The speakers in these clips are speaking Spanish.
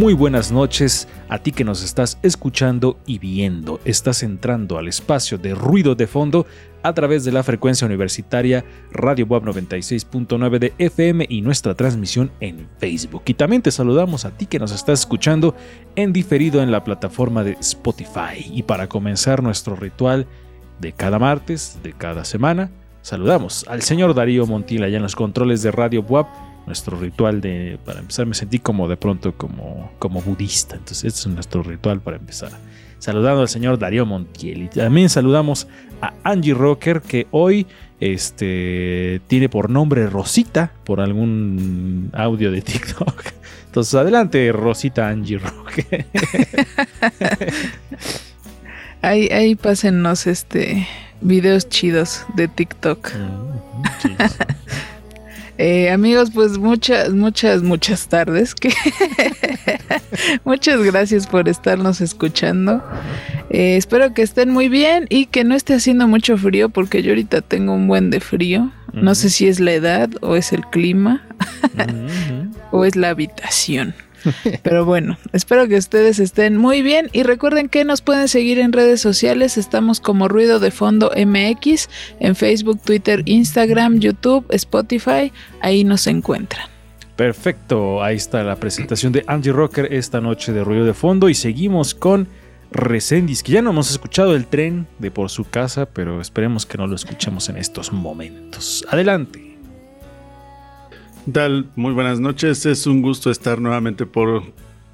Muy buenas noches a ti que nos estás escuchando y viendo. Estás entrando al espacio de ruido de fondo a través de la frecuencia universitaria Radio Web 96.9 de FM y nuestra transmisión en Facebook. Y también te saludamos a ti que nos estás escuchando en diferido en la plataforma de Spotify. Y para comenzar nuestro ritual de cada martes, de cada semana, saludamos al señor Darío Montiel allá en los controles de Radio Web nuestro ritual de para empezar me sentí como de pronto como como budista. Entonces este es nuestro ritual para empezar. Saludando al señor Darío Montiel. Y también saludamos a Angie Rocker que hoy este tiene por nombre Rosita por algún audio de TikTok. Entonces adelante Rosita Angie Rocker. Ahí, ahí pásennos este videos chidos de TikTok. Mm. Eh, amigos, pues muchas, muchas, muchas tardes. Que muchas gracias por estarnos escuchando. Eh, espero que estén muy bien y que no esté haciendo mucho frío porque yo ahorita tengo un buen de frío. No sé si es la edad o es el clima o es la habitación. Pero bueno, espero que ustedes estén muy bien y recuerden que nos pueden seguir en redes sociales. Estamos como Ruido de Fondo MX en Facebook, Twitter, Instagram, YouTube, Spotify. Ahí nos encuentran. Perfecto, ahí está la presentación de Angie Rocker esta noche de Ruido de Fondo y seguimos con Resendis, que ya no hemos escuchado el tren de por su casa, pero esperemos que no lo escuchemos en estos momentos. Adelante. ¿Qué tal? Muy buenas noches. Es un gusto estar nuevamente por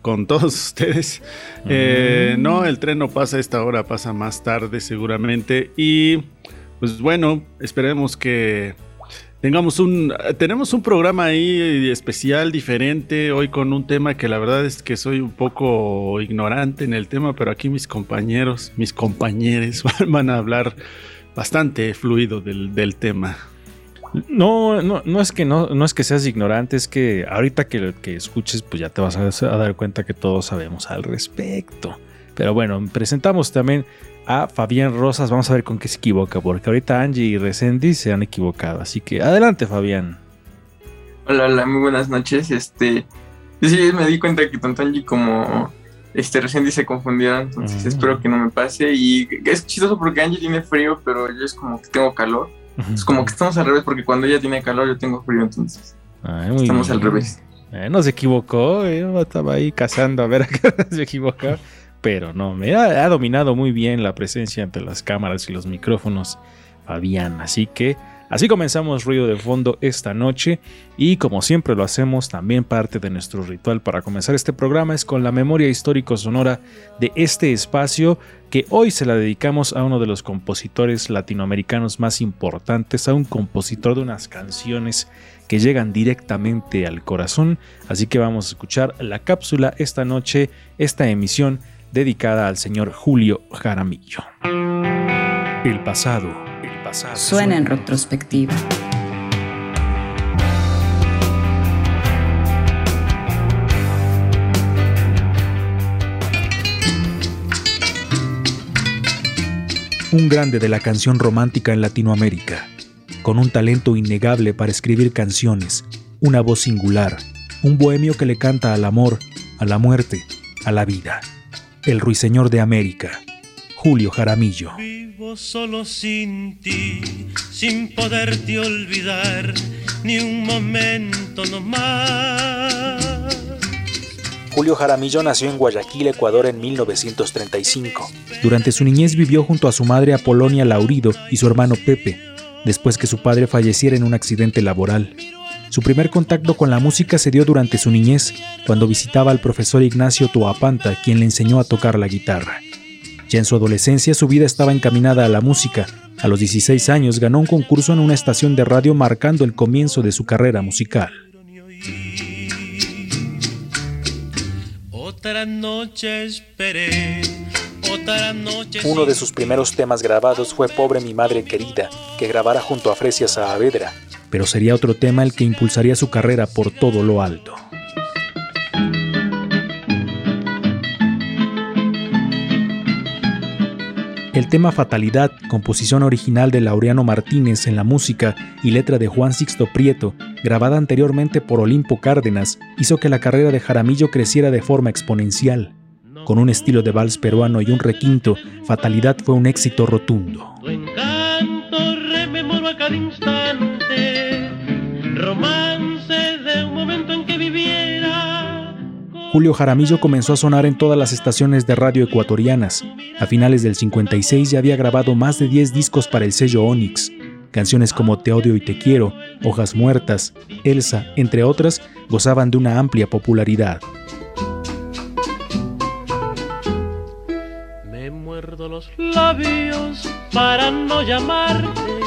con todos ustedes. Eh, no, el tren no pasa a esta hora, pasa más tarde seguramente. Y pues bueno, esperemos que tengamos un tenemos un programa ahí especial, diferente, hoy con un tema que la verdad es que soy un poco ignorante en el tema, pero aquí mis compañeros, mis compañeros van a hablar bastante fluido del, del tema. No, no, no es que no, no es que seas ignorante, es que ahorita que, que escuches, pues ya te vas a, a dar cuenta que todos sabemos al respecto. Pero bueno, presentamos también a Fabián Rosas. Vamos a ver con qué se equivoca, porque ahorita Angie y Resendi se han equivocado. Así que adelante, Fabián. Hola, hola, muy buenas noches. Este, sí, me di cuenta que tanto Angie como este recién se confundieron, entonces Mm. espero que no me pase. Y es chistoso porque Angie tiene frío, pero yo es como que tengo calor. Es como que estamos al revés, porque cuando ella tiene calor, yo tengo frío, entonces Ay, muy estamos al bien. revés. Eh, no se equivocó, eh, estaba ahí cazando a ver a qué se equivocó. Pero no, me ha, ha dominado muy bien la presencia ante las cámaras y los micrófonos, Fabián. Así que así comenzamos Ruido de Fondo esta noche. Y como siempre lo hacemos, también parte de nuestro ritual para comenzar este programa es con la memoria histórico sonora de este espacio que hoy se la dedicamos a uno de los compositores latinoamericanos más importantes, a un compositor de unas canciones que llegan directamente al corazón. Así que vamos a escuchar la cápsula esta noche, esta emisión dedicada al señor Julio Jaramillo. El pasado, pasado. Suena en retrospectiva. un grande de la canción romántica en Latinoamérica, con un talento innegable para escribir canciones, una voz singular, un bohemio que le canta al amor, a la muerte, a la vida. El ruiseñor de América, Julio Jaramillo. Vivo solo sin ti, sin poderte olvidar ni un momento no más. Julio Jaramillo nació en Guayaquil, Ecuador en 1935. Durante su niñez vivió junto a su madre Apolonia Laurido y su hermano Pepe. después que su padre falleciera en un accidente laboral. Su primer contacto con la música se dio durante su niñez, cuando visitaba al profesor Ignacio Toapanta, quien le enseñó a tocar la guitarra. Ya en su adolescencia su vida estaba encaminada a la música. A los 16 años ganó un concurso en una estación de radio marcando el comienzo de su carrera musical. Otra noche esperé, otra noche Uno de sus primeros temas grabados fue Pobre mi madre querida, que grabara junto a Fresia Saavedra, pero sería otro tema el que impulsaría su carrera por todo lo alto. El tema Fatalidad, composición original de Laureano Martínez en la música y letra de Juan Sixto Prieto, grabada anteriormente por Olimpo Cárdenas, hizo que la carrera de Jaramillo creciera de forma exponencial. Con un estilo de vals peruano y un requinto, Fatalidad fue un éxito rotundo. Tu encanto rememoro a cada instante, Julio Jaramillo comenzó a sonar en todas las estaciones de radio ecuatorianas. A finales del 56 ya había grabado más de 10 discos para el sello Onyx. Canciones como Te odio y te quiero, Hojas muertas, Elsa, entre otras, gozaban de una amplia popularidad. Me muerdo los labios para no llamarte.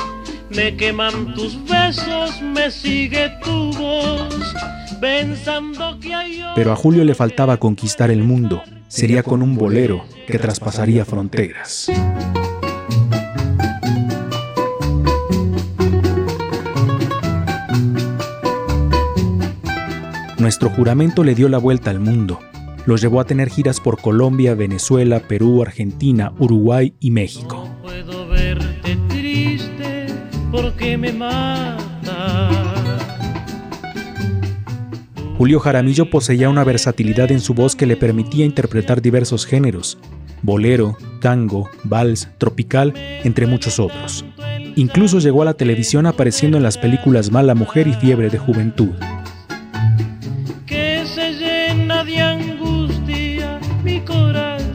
Me queman tus besos, me sigue tu voz, Pero a Julio le faltaba conquistar el mundo. Sería con un bolero que traspasaría fronteras. Nuestro juramento le dio la vuelta al mundo. Los llevó a tener giras por Colombia, Venezuela, Perú, Argentina, Uruguay y México. Puedo verte triste porque me mata. Julio Jaramillo poseía una versatilidad en su voz que le permitía interpretar diversos géneros, bolero, tango, vals, tropical, entre muchos otros. Incluso llegó a la televisión apareciendo en las películas Mala Mujer y Fiebre de Juventud. que se llena de angustia mi corazón.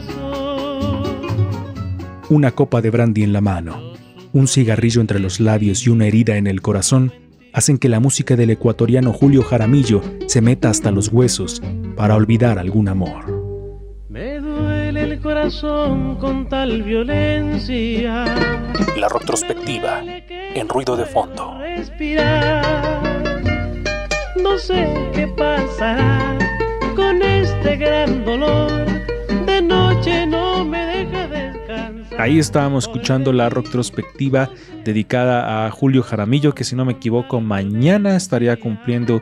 Una copa de brandy en la mano, un cigarrillo entre los labios y una herida en el corazón hacen que la música del ecuatoriano Julio Jaramillo se meta hasta los huesos para olvidar algún amor. Me duele el corazón con tal violencia. La retrospectiva en ruido de fondo. Respirar. No sé qué pasará con este gran dolor. De noche no me. Ahí estábamos escuchando la retrospectiva dedicada a Julio Jaramillo, que si no me equivoco, mañana estaría cumpliendo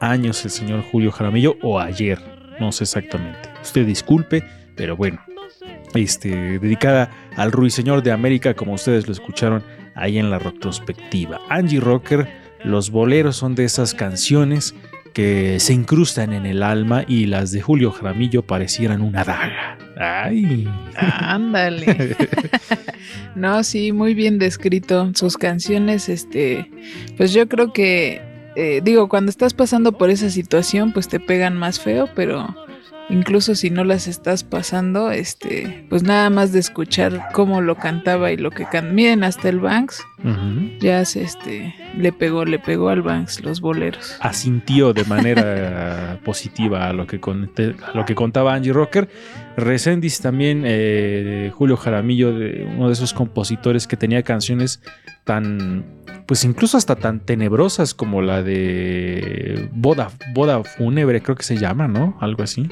años el señor Julio Jaramillo, o ayer, no sé exactamente. Usted disculpe, pero bueno, este, dedicada al ruiseñor de América, como ustedes lo escucharon ahí en la retrospectiva. Angie Rocker, los boleros son de esas canciones que se incrustan en el alma y las de Julio Jaramillo parecieran una daga. Ay. Ándale. no, sí, muy bien descrito. Sus canciones, este, pues yo creo que, eh, digo, cuando estás pasando por esa situación, pues te pegan más feo, pero incluso si no las estás pasando, este, pues nada más de escuchar cómo lo cantaba y lo que can miren hasta el Banks, ya se, este, le pegó, le pegó al Banks los boleros. asintió de manera positiva a lo que, conté- a lo que contaba Angie Rocker. Resendiz también, eh, Julio Jaramillo, de uno de esos compositores que tenía canciones tan, pues incluso hasta tan tenebrosas como la de Boda, Boda Fúnebre, creo que se llama, ¿no? Algo así.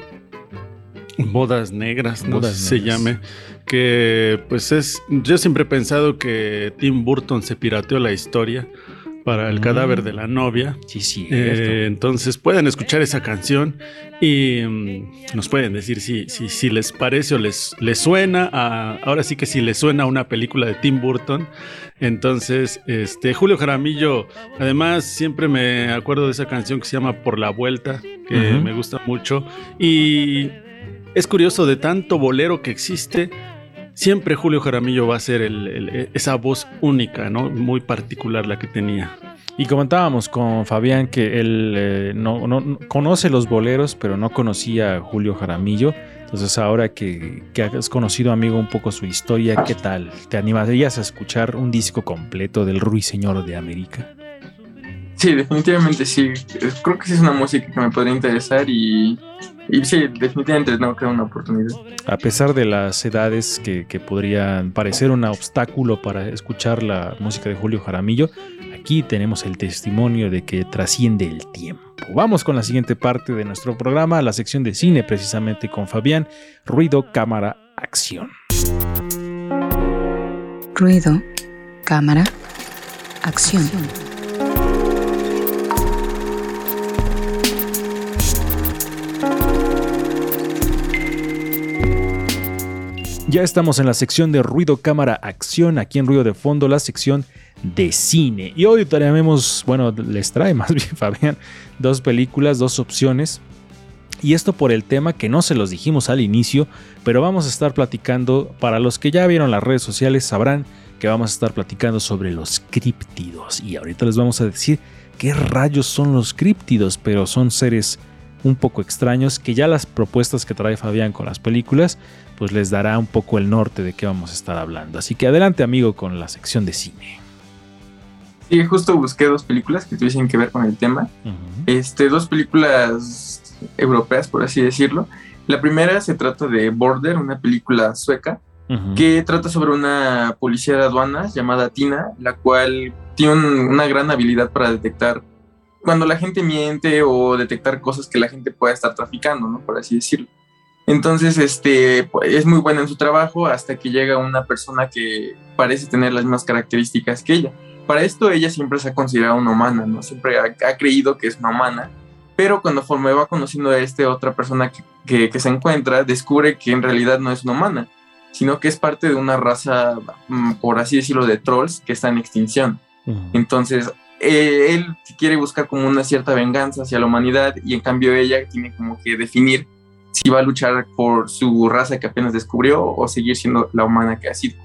Bodas negras, no Bodas sé si se negras. llame. Que pues es. Yo siempre he pensado que Tim Burton se pirateó la historia para el Mm. cadáver de la novia. Sí, sí. Eh, entonces pueden escuchar esa canción y mm, nos pueden decir si, si, si les parece o les, les suena a, ahora sí que si les suena a una película de Tim Burton. Entonces, este Julio Jaramillo, además siempre me acuerdo de esa canción que se llama Por la Vuelta, que me gusta mucho. Y es curioso de tanto bolero que existe. siempre Julio Jaramillo va a ser el- el- esa voz única, ¿no? Muy particular la que tenía. Y comentábamos con Fabián que él eh, no, no- no- conoce los boleros, pero no conocía a Julio Jaramillo. Entonces ahora que, que has conocido, amigo, un poco su historia, ¿qué tal? ¿Te animarías a escuchar un disco completo del Ruiseñor de América? Sí, definitivamente sí. Creo que sí es una música que me podría interesar y, y sí, definitivamente no queda una oportunidad. A pesar de las edades que, que podrían parecer un obstáculo para escuchar la música de Julio Jaramillo, aquí tenemos el testimonio de que trasciende el tiempo. Vamos con la siguiente parte de nuestro programa, la sección de cine, precisamente con Fabián, ruido, cámara, acción. Ruido, cámara, acción. Ya estamos en la sección de ruido, cámara, acción, aquí en Ruido de Fondo, la sección de cine. Y hoy traemos, bueno, les trae más bien Fabián, dos películas, dos opciones. Y esto por el tema que no se los dijimos al inicio, pero vamos a estar platicando, para los que ya vieron las redes sociales sabrán que vamos a estar platicando sobre los críptidos. Y ahorita les vamos a decir qué rayos son los críptidos, pero son seres un poco extraños que ya las propuestas que trae Fabián con las películas pues les dará un poco el norte de qué vamos a estar hablando. Así que adelante amigo con la sección de cine. Sí, justo busqué dos películas que tuviesen que ver con el tema. Este, dos películas europeas, por así decirlo. La primera se trata de Border, una película sueca, que trata sobre una policía de aduanas llamada Tina, la cual tiene un- una gran habilidad para detectar cuando la gente miente o detectar cosas que la gente pueda estar traficando, ¿no? Por así decirlo. Entonces, este, es muy buena en su trabajo hasta que llega una persona que parece tener las mismas características que ella. Para esto ella siempre se ha considerado una humana, ¿no? Siempre ha, ha creído que es una humana, pero cuando conforme va conociendo a esta otra persona que, que- que se encuentra, descubre que en realidad no es una humana, sino que es parte de una raza, mm, por así decirlo, de trolls que está en extinción. Entonces, eh, él quiere buscar como una cierta venganza hacia la humanidad y en cambio ella tiene como que definir si va a luchar por su raza que apenas descubrió o seguir siendo la humana que ha sido.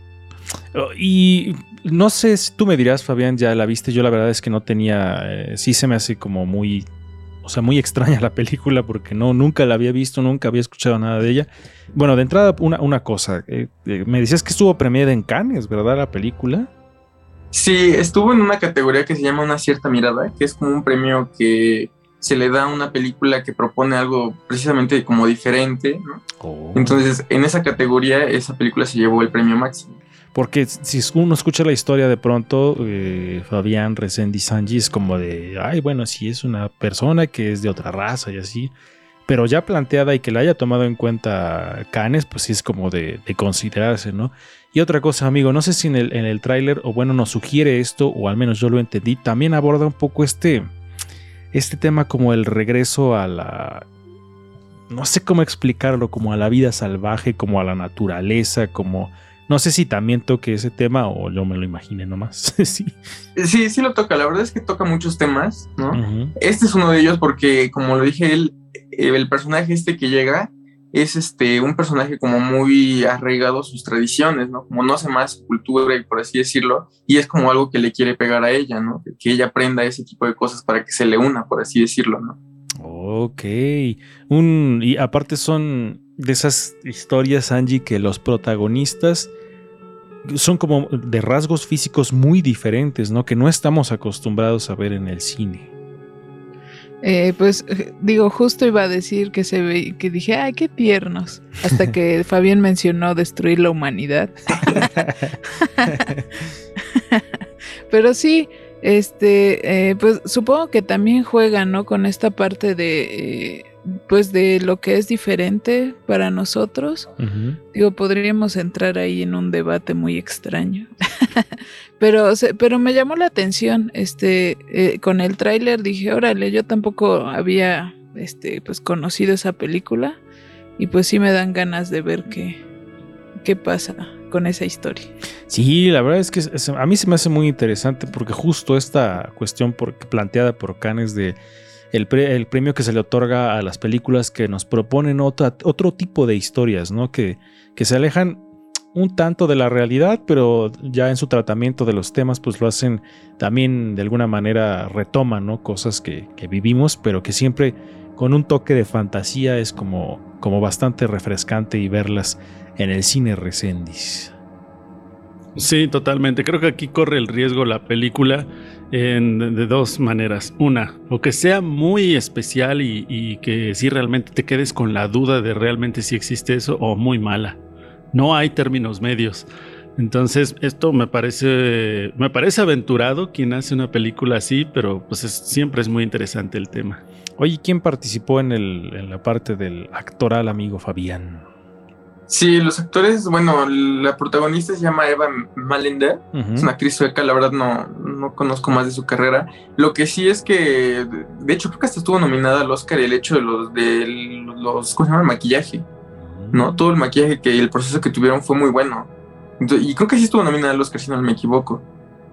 Oh, Y no sé si tú me dirás, Fabián, ya la viste. Yo la verdad es que no tenía. eh, sí se me hace como muy. O sea, muy extraña la película porque no, nunca la había visto, nunca había escuchado nada de ella. Bueno, de entrada, una, una cosa. eh, eh, me decías que estuvo premiada en Cannes, ¿verdad? La película. Sí, estuvo en una categoría que se llama Una cierta mirada, que es como un premio que se le da una película que propone algo precisamente como diferente, ¿no? Oh. Entonces, en esa categoría, esa película se llevó el premio máximo. Porque si uno escucha la historia de pronto, eh, Fabián Resendi Sanji es como de, ay, bueno, si es una persona que es de otra raza y así, pero ya planteada y que la haya tomado en cuenta Canes, pues sí es como de, de considerarse, ¿no? Y otra cosa, amigo, no sé si en el, en el tráiler, o bueno, nos sugiere esto, o al menos yo lo entendí, también aborda un poco este, este tema como el regreso a la... No sé cómo explicarlo, como a la vida salvaje, como a la naturaleza, como... No sé si también toque ese tema o yo me lo imaginé nomás. sí. Sí, sí lo toca, la verdad es que toca muchos temas, ¿no? Este es uno de ellos porque, como lo dije, él, el personaje este que llega es este un personaje como muy arraigado a sus tradiciones, ¿no? Como no hace más cultura y por así decirlo, y es como algo que le quiere pegar a ella, ¿no? Que ella aprenda ese tipo de cosas para que se le una, por así decirlo, ¿no? Ok. Un, y aparte son de esas historias, Angie, que los protagonistas son como de rasgos físicos muy diferentes, ¿no? Que no estamos acostumbrados a ver en el cine. Eh, pues eh, digo, justo iba a decir que se ve, que dije, ay, qué tiernos. Hasta que Fabián mencionó destruir la humanidad. Pero sí, este, eh, pues supongo que también juegan, ¿no? Con esta parte de, eh, pues de lo que es diferente para nosotros. Digo, podríamos entrar ahí en un debate muy extraño. pero, pero me llamó la atención. Este, eh, con el tráiler dije, órale, yo tampoco había este, pues, conocido esa película. Y pues sí me dan ganas de ver qué, qué pasa con esa historia. Sí, la verdad es que a mí se me hace muy interesante porque justo esta cuestión por- planteada por Cannes de el, pre- el premio que se le otorga a las películas que nos proponen otro tipo de historias, ¿no? Que, que se alejan un tanto de la realidad, pero ya en su tratamiento de los temas, pues lo hacen también de alguna manera retoman, ¿no? Cosas que, que vivimos, pero que siempre con un toque de fantasía es como, como bastante refrescante y verlas en el cine Recendis. Sí, totalmente. Creo que aquí corre el riesgo la película en- de dos maneras. Una, o que sea muy especial y, y que sí realmente te quedes con la duda de realmente si existe eso, o muy mala. No hay términos medios. Entonces, esto me parece, me parece aventurado quien hace una película así, pero pues es- siempre es muy interesante el tema. Oye, ¿quién participó en, el, en la parte del actoral amigo Fabián? Sí, los actores, bueno, la protagonista se llama Eva Malender, es una actriz sueca, la verdad no, no conozco más de su carrera. Lo que sí es que, de hecho, creo que hasta estuvo nominada al Oscar el hecho de los, de los, ¿cómo se llama? El maquillaje, ¿no? Todo el maquillaje que el proceso que tuvieron fue muy bueno. Y creo que sí estuvo nominada al Oscar, si no me equivoco.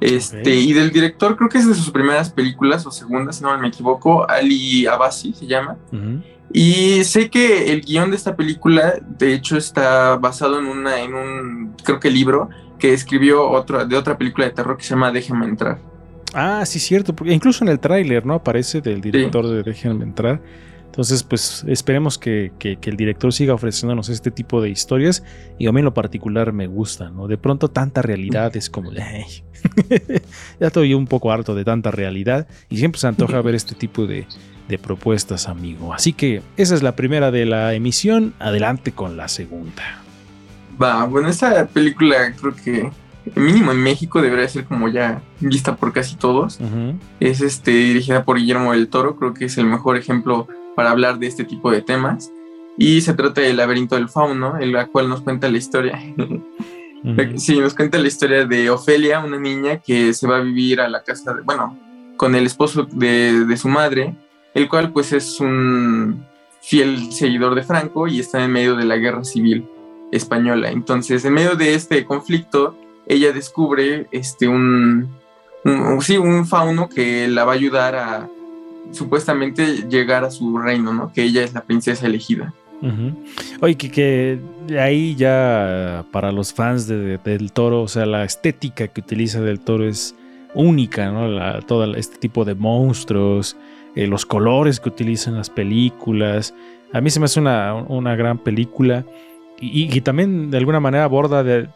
Este, y del director, creo que es de sus primeras películas o segundas, si no me equivoco, Ali Abasi se llama. Y sé que el guion de esta película, de hecho, está basado en una, en un, creo que libro que escribió otro, de otra película de terror que se llama Déjame entrar. Ah, sí, cierto, porque incluso en el tráiler, ¿no? Aparece del director de Déjenme entrar. Entonces, pues esperemos que, que- que el director siga ofreciéndonos este tipo de historias. Y a mí en lo particular me gusta, ¿no? De pronto tanta realidad es como... "Ay". ya estoy un poco harto de tanta realidad. Y siempre se antoja ver este tipo de, de propuestas, amigo. Así que esa es la primera de la emisión. Adelante con la segunda. Va, bueno, esta película creo que mínimo en México debería ser como ya vista por casi todos. Es este, dirigida por Guillermo del Toro, creo que es el mejor ejemplo para hablar de este tipo de temas. Y se trata del laberinto del fauno, en la cual nos cuenta la historia. Ujú. Sí, nos cuenta la historia de Ofelia, una niña que se va a vivir a la casa, de- bueno, con el esposo de, de su madre, el cual pues es un fiel seguidor de Franco y está en medio de la guerra civil española. Entonces, en medio de este conflicto, ella descubre este un, sí, un fauno que la va a ayudar a supuestamente llegar a su reino, ¿no? Que ella es la princesa elegida. Oye, que, que ahí ya para los fans de, de- del toro, o sea, la estética que utiliza del toro es única, ¿no? Todo este tipo de monstruos, eh, los colores que utilizan las películas. A mí se me hace una, una gran película y, también de alguna manera aborda de,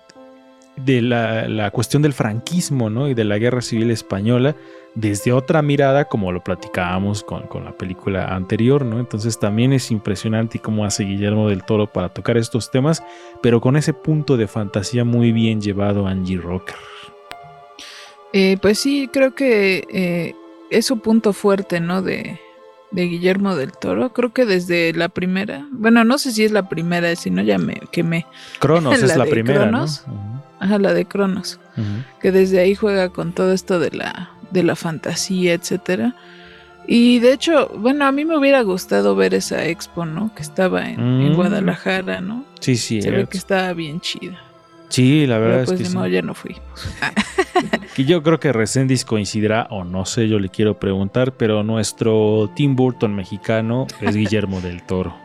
de la, la cuestión del franquismo, ¿no? Y de la guerra civil española desde otra mirada, como lo platicábamos con, con la película anterior, ¿no? Entonces también es impresionante cómo hace Guillermo del Toro para tocar estos temas, pero con ese punto de fantasía muy bien llevado Angie Rocker. Eh, pues sí, creo que eh, es su punto fuerte, ¿no? De, de Guillermo del Toro. Creo que desde la primera, bueno, no sé si es la primera, si no ya me quemé. Cronos es la primera, Cronos. ¿no? Ajá, la de Cronos. que desde ahí juega con todo esto de la, de la fantasía, etcétera. Y de hecho, bueno, a mí me hubiera gustado ver esa expo, ¿no? Que estaba en, en Mm. Guadalajara, ¿no? Sí, sí, Se ve que estaba bien chida. Sí, la verdad Pero pues es que modo sí. ya no fui. Que yo creo que Resendiz coincidirá, o no sé, yo le quiero preguntar, pero nuestro Tim Burton mexicano es Guillermo del Toro.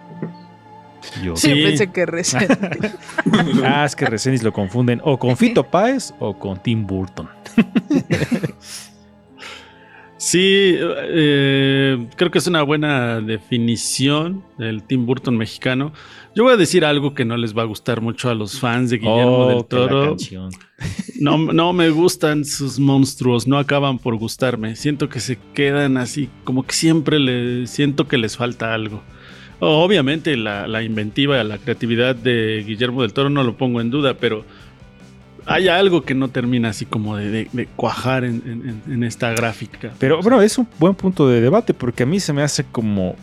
Yo. Sí, Sí. pensé que recién. Ah, es que Resendiz lo confunden o con Fito Páez o con Tim Burton. Sí, eh, creo que es una buena definición del Tim Burton mexicano. Yo voy a decir algo que no les va a gustar mucho a los fans de Guillermo Oh, del Toro. No, no me gustan sus monstruos, no acaban por gustarme. Siento que se quedan así, como que siempre le siento que les falta algo. Obviamente la, la inventiva, la creatividad de Guillermo del Toro no lo pongo en duda, pero hay algo que no termina así como de, cuajar en, esta gráfica. Pero bueno, es un buen punto de debate porque a mí se me hace como,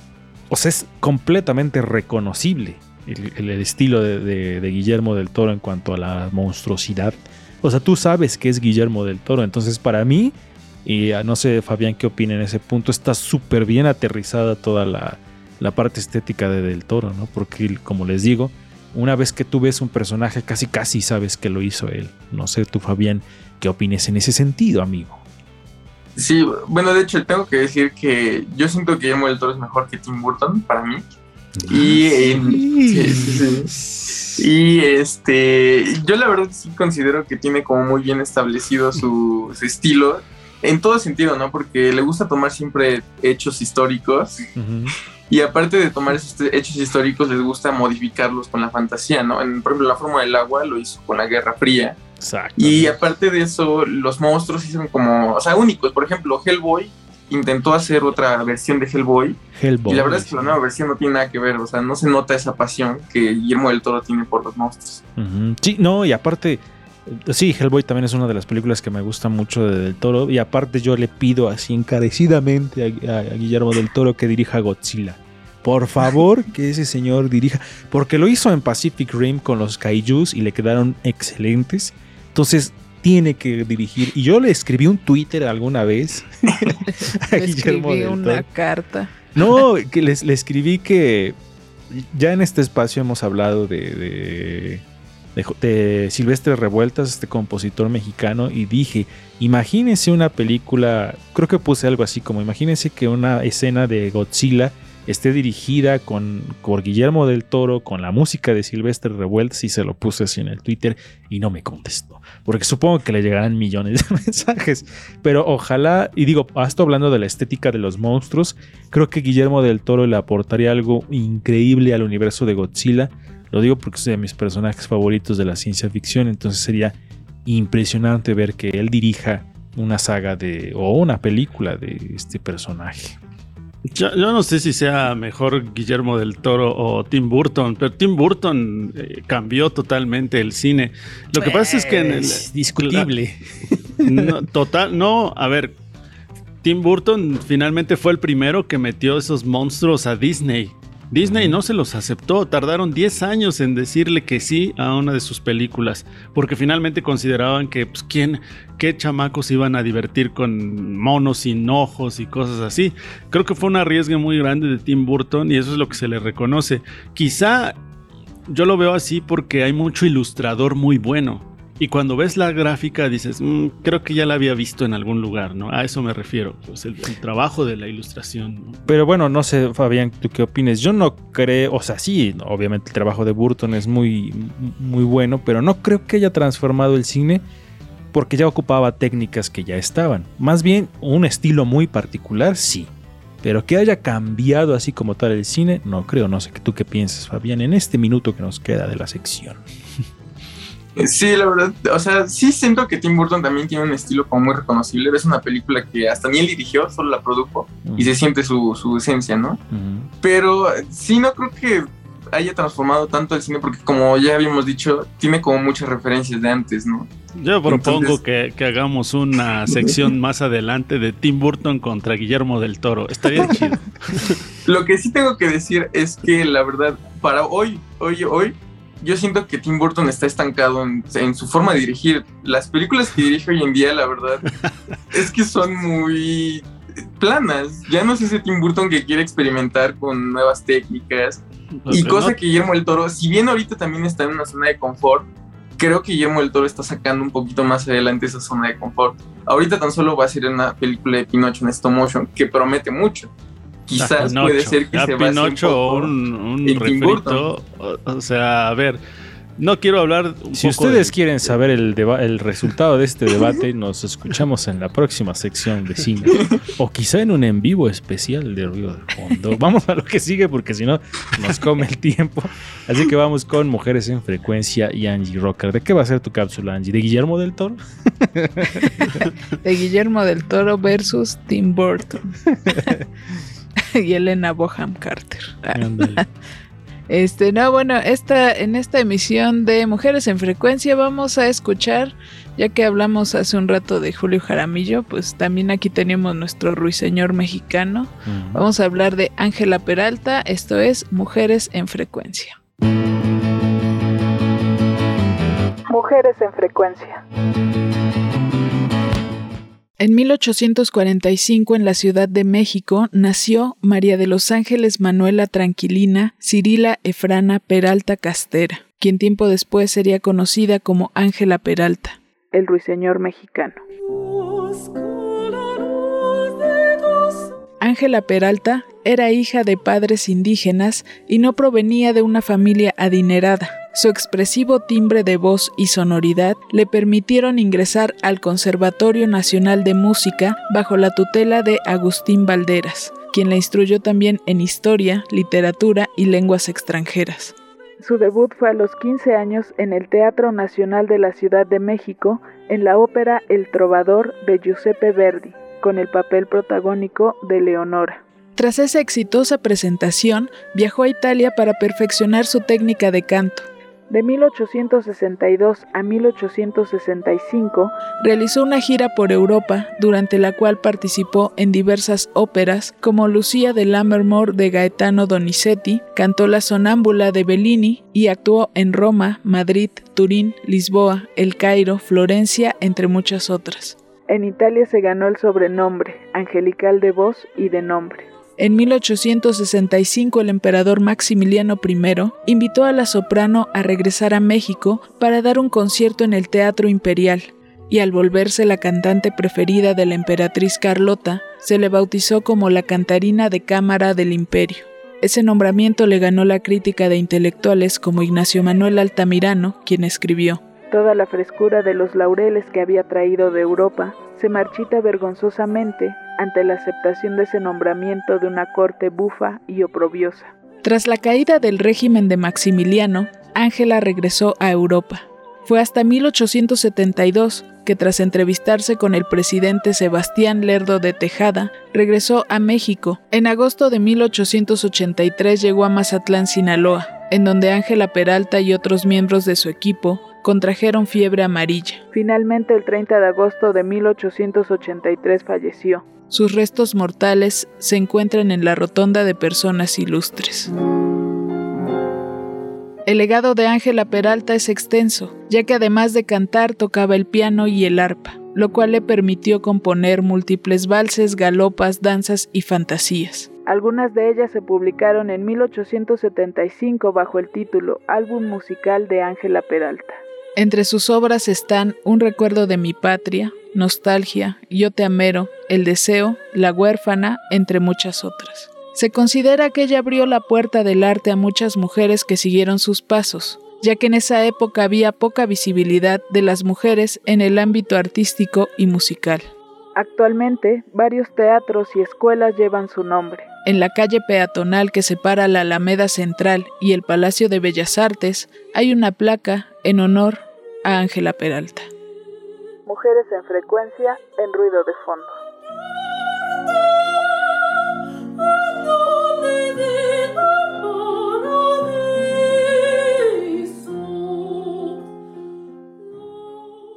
o sea, es completamente reconocible el, estilo de, Guillermo del Toro en cuanto a la monstruosidad. O sea, tú sabes que es Guillermo del Toro, entonces para mí, y no sé Fabián qué opina en ese punto, está súper bien aterrizada toda la, la parte estética de del Toro, ¿no? Porque como les digo, una vez que tú ves un personaje casi casi sabes que lo hizo él. No sé tú Fabián, qué opines en ese sentido, amigo. Sí, bueno, de hecho tengo que decir que yo siento que Guillermo del Toro es mejor que Tim Burton para mí. Y, eh, sí, sí, sí. y este, yo la verdad sí considero que tiene como muy bien establecido su, su estilo en todo sentido, ¿no? Porque le gusta tomar siempre hechos históricos. Y aparte de tomar esos hechos históricos les gusta modificarlos con la fantasía, ¿no? En, por ejemplo, la forma del agua lo hizo con la Guerra Fría Exacto. y aparte de eso los monstruos son como, o sea, únicos. Por ejemplo, Hellboy intentó hacer otra versión de Hellboy Hellboy. y la verdad es que la nueva versión no tiene nada que ver, o sea, no se nota esa pasión que Guillermo del Toro tiene por los monstruos. Sí, no, y aparte, sí, Hellboy también es una de las películas que me gusta mucho de Del Toro. Y aparte, yo le pido así encarecidamente a, a- a Guillermo del Toro que dirija Godzilla. Por favor, que ese señor dirija. Porque lo hizo en Pacific Rim con los kaijus y le quedaron excelentes. Entonces, tiene que dirigir. Y yo le escribí un Twitter alguna vez a Le Guillermo escribí del una Toro. carta. No, que les, le escribí que ya en este espacio hemos hablado de, de, de Silvestre Revueltas, este compositor mexicano, y dije, imagínense una película, creo que puse algo así como, imagínense que una escena de Godzilla esté dirigida con, por Guillermo del Toro, con la música de Silvestre Revueltas, y se lo puse así en el Twitter, y no me contestó, porque supongo que le llegarán millones de mensajes, pero ojalá, y digo, esto hablando de la estética de los monstruos, Creo que Guillermo del Toro le aportaría algo increíble al universo de Godzilla. Lo digo porque es de mis personajes favoritos de la ciencia ficción, entonces sería impresionante ver que él dirija una saga de o una película de este personaje. Yo, yo no sé si sea mejor Guillermo del Toro o Tim Burton, pero Tim Burton eh, cambió totalmente el cine. Lo que pasa es que en el, Es discutible. no, total, no, a ver, Tim Burton finalmente fue el primero que metió esos monstruos a Disney. Disney no se los aceptó, tardaron 10 años en decirle que sí a una de sus películas, porque finalmente consideraban que, pues, ¿quién, qué chamacos iban a divertir con monos sin ojos y cosas así. Creo que fue un arriesgue muy grande de Tim Burton y eso es lo que se le reconoce. Quizá yo lo veo así porque hay mucho ilustrador muy bueno. Y cuando ves la gráfica dices, "Mm, creo que ya la había visto en algún lugar, ¿no? A eso me refiero, pues el, el trabajo de la ilustración. ¿no? Pero bueno, no sé, Fabián, ¿tú qué opinas? Yo no creo, o sea, sí, obviamente el trabajo de Burton es muy, muy bueno, pero no creo que haya transformado el cine porque ya ocupaba técnicas que ya estaban. Más bien, un estilo muy particular, sí. Pero que haya cambiado así como tal el cine, no creo. No sé tú qué piensas, Fabián, en este minuto que nos queda de la sección. Sí, la verdad, o sea, sí siento que Tim Burton también tiene un estilo como muy reconocible. Es una película que hasta ni él dirigió, solo la produjo y se siente su, su esencia, ¿no? Pero sí, no creo que haya transformado tanto el cine porque como ya habíamos dicho, tiene como muchas referencias de antes, ¿no? Yo propongo Entonces- que, que hagamos una sección más adelante de Tim Burton contra Guillermo del Toro. Estaría chido. Lo que sí tengo que decir es que la verdad, para hoy, hoy, hoy, yo siento que Tim Burton está estancado en, en su forma de dirigir. Las películas que dirige hoy en día, la verdad, es que son muy planas. Ya no es ese Tim Burton que quiere experimentar con nuevas técnicas. Y cosa ¿no? que Guillermo del Toro, si bien ahorita también está en una zona de confort, creo que Guillermo del Toro está sacando un poquito más adelante esa zona de confort. Ahorita tan solo va a ser una película de Pinocho en stop motion que promete mucho. Quizás puede ser que A se base un Pinocho poco un, un refrito. O, o sea, a ver, no quiero hablar un Si poco ustedes de- quieren saber el, el resultado de este debate, nos escuchamos en la próxima sección de cine. O quizá en un en vivo especial de Ruido de Fondo. Vamos a lo que sigue porque si no nos come el tiempo. Así que vamos con Mujeres en Frecuencia y Angie Rocker. ¿De qué va a ser tu cápsula, Angie? ¿De Guillermo del Toro? De Guillermo del Toro versus Tim Burton. y Elena Boham Carter. Este, no, bueno, esta, en esta emisión de Mujeres en Frecuencia vamos a escuchar, ya que hablamos hace un rato de Julio Jaramillo, pues también aquí tenemos nuestro ruiseñor mexicano. Vamos a hablar de Ángela Peralta, esto es Mujeres en Frecuencia. Mujeres en Frecuencia. En 1845 en la Ciudad de México nació María de los Ángeles Manuela Tranquilina Cirila Efrana Peralta Castera, quien tiempo después sería conocida como Ángela Peralta, el ruiseñor mexicano. Ángela Peralta era hija de padres indígenas y no provenía de una familia adinerada. Su expresivo timbre de voz y sonoridad le permitieron ingresar al Conservatorio Nacional de Música bajo la tutela de Agustín Valderas, quien la instruyó también en historia, literatura y lenguas extranjeras. Su debut fue a los 15 años en el Teatro Nacional de la Ciudad de México en la ópera El Trovador de Giuseppe Verdi, con el papel protagónico de Leonora. Tras esa exitosa presentación, viajó a Italia para perfeccionar su técnica de canto. De 1862 a 1865 realizó una gira por Europa durante la cual participó en diversas óperas como Lucía de Lammermoor de Gaetano Donizetti, cantó La Sonámbula de Bellini y actuó en Roma, Madrid, Turín, Lisboa, El Cairo, Florencia, entre muchas otras. En Italia se ganó el sobrenombre angelical de voz y de nombre. En 1865 el emperador Maximiliano I invitó a la soprano a regresar a México para dar un concierto en el Teatro Imperial, y al volverse la cantante preferida de la emperatriz Carlota, se le bautizó como la cantarina de cámara del imperio. Ese nombramiento le ganó la crítica de intelectuales como Ignacio Manuel Altamirano, quien escribió, Toda la frescura de los laureles que había traído de Europa se marchita vergonzosamente ante la aceptación de ese nombramiento de una corte bufa y oprobiosa. Tras la caída del régimen de Maximiliano, Ángela regresó a Europa. Fue hasta 1872 que tras entrevistarse con el presidente Sebastián Lerdo de Tejada, regresó a México. En agosto de 1883 llegó a Mazatlán, Sinaloa, en donde Ángela Peralta y otros miembros de su equipo contrajeron fiebre amarilla. Finalmente, el 30 de agosto de 1883 falleció. Sus restos mortales se encuentran en la Rotonda de Personas Ilustres. El legado de Ángela Peralta es extenso, ya que además de cantar tocaba el piano y el arpa, lo cual le permitió componer múltiples valses, galopas, danzas y fantasías. Algunas de ellas se publicaron en 1875 bajo el título Álbum musical de Ángela Peralta. Entre sus obras están Un recuerdo de mi patria, Nostalgia, Yo te amero, El deseo, La huérfana, entre muchas otras. Se considera que ella abrió la puerta del arte a muchas mujeres que siguieron sus pasos, ya que en esa época había poca visibilidad de las mujeres en el ámbito artístico y musical. Actualmente, varios teatros y escuelas llevan su nombre. En la calle peatonal que separa la Alameda Central y el Palacio de Bellas Artes hay una placa en honor a Ángela Peralta. Mujeres en frecuencia en ruido de fondo.